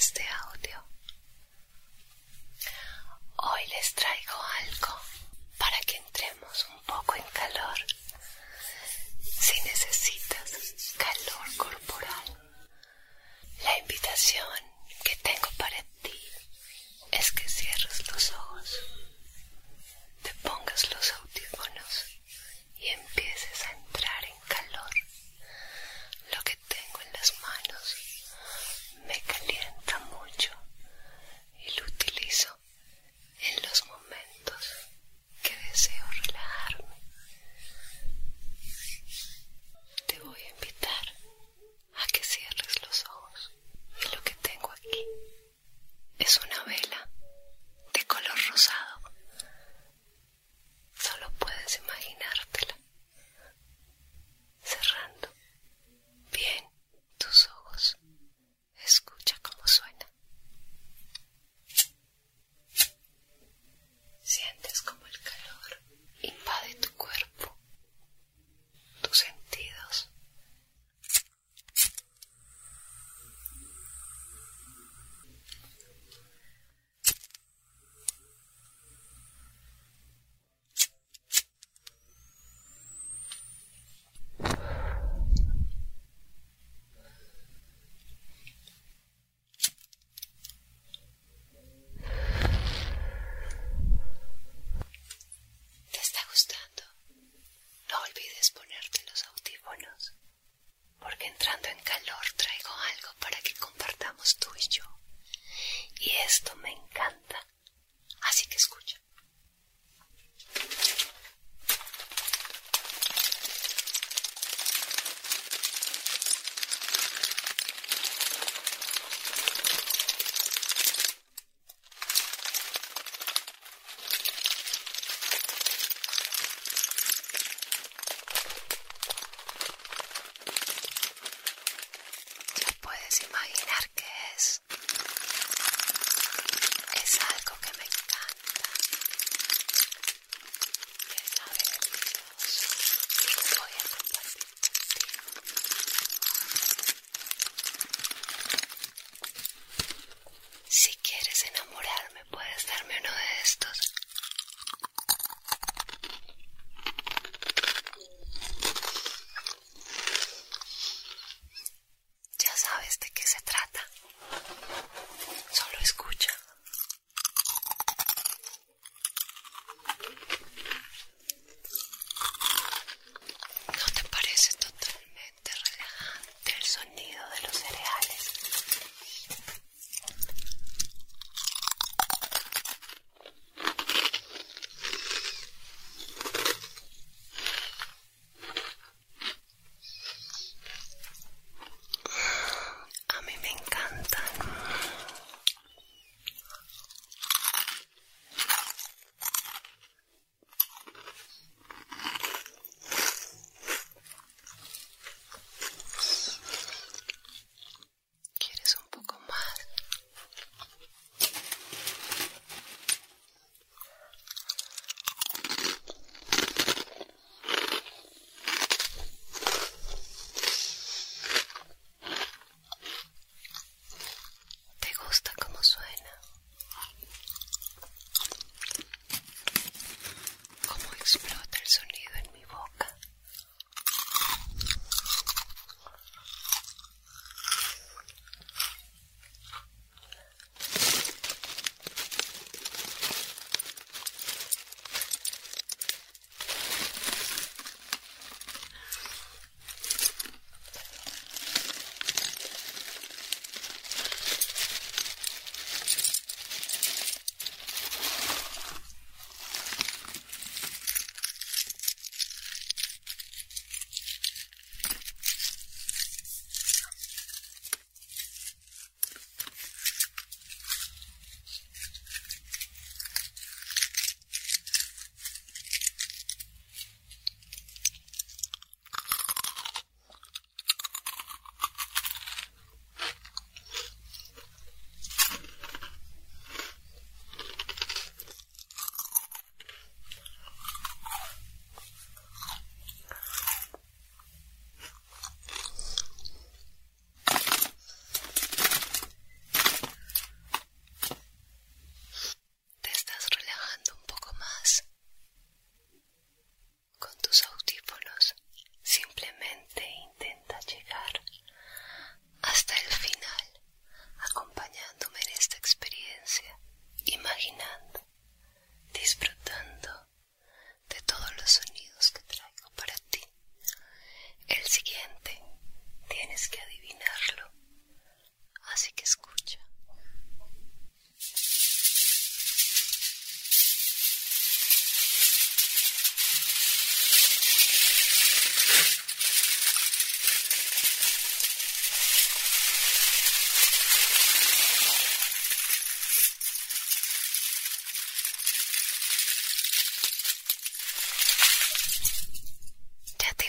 este audio. Hoy les traigo algo para que entremos un poco en calor. Si necesitas calor corporal, la invitación que tengo para ti es que cierres los ojos, te pongas los audífonos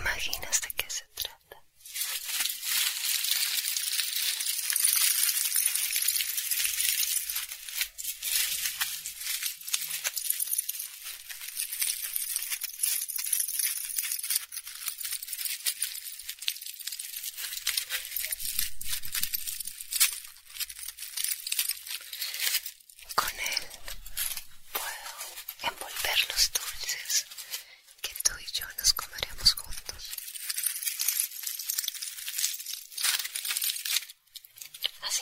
imaginas de qué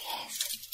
yes.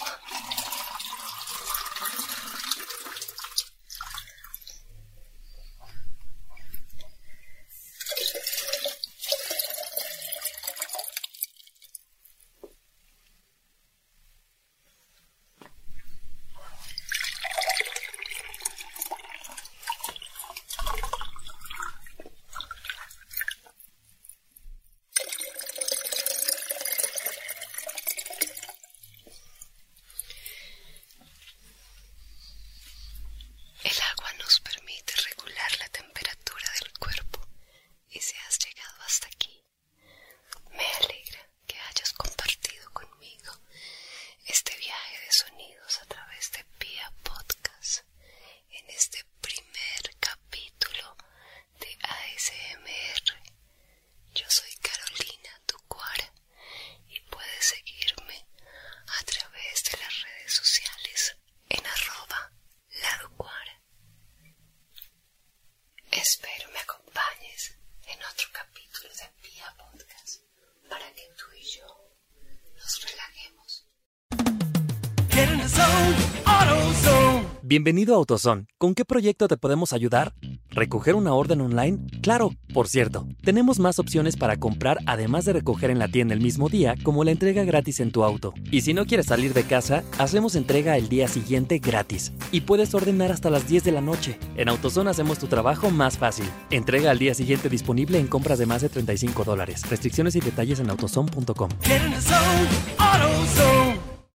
work. que tú y yo nos relajemos. Bienvenido a AutoZone. ¿Con qué proyecto te podemos ayudar? ¿Recoger una orden online? Claro, por cierto, tenemos más opciones para comprar además de recoger en la tienda el mismo día, como la entrega gratis en tu auto. Y si no quieres salir de casa, hacemos entrega el día siguiente gratis. Y puedes ordenar hasta las 10 de la noche. En AutoZone hacemos tu trabajo más fácil. Entrega al día siguiente disponible en compras de más de 35 dólares. Restricciones y detalles en autozone.com.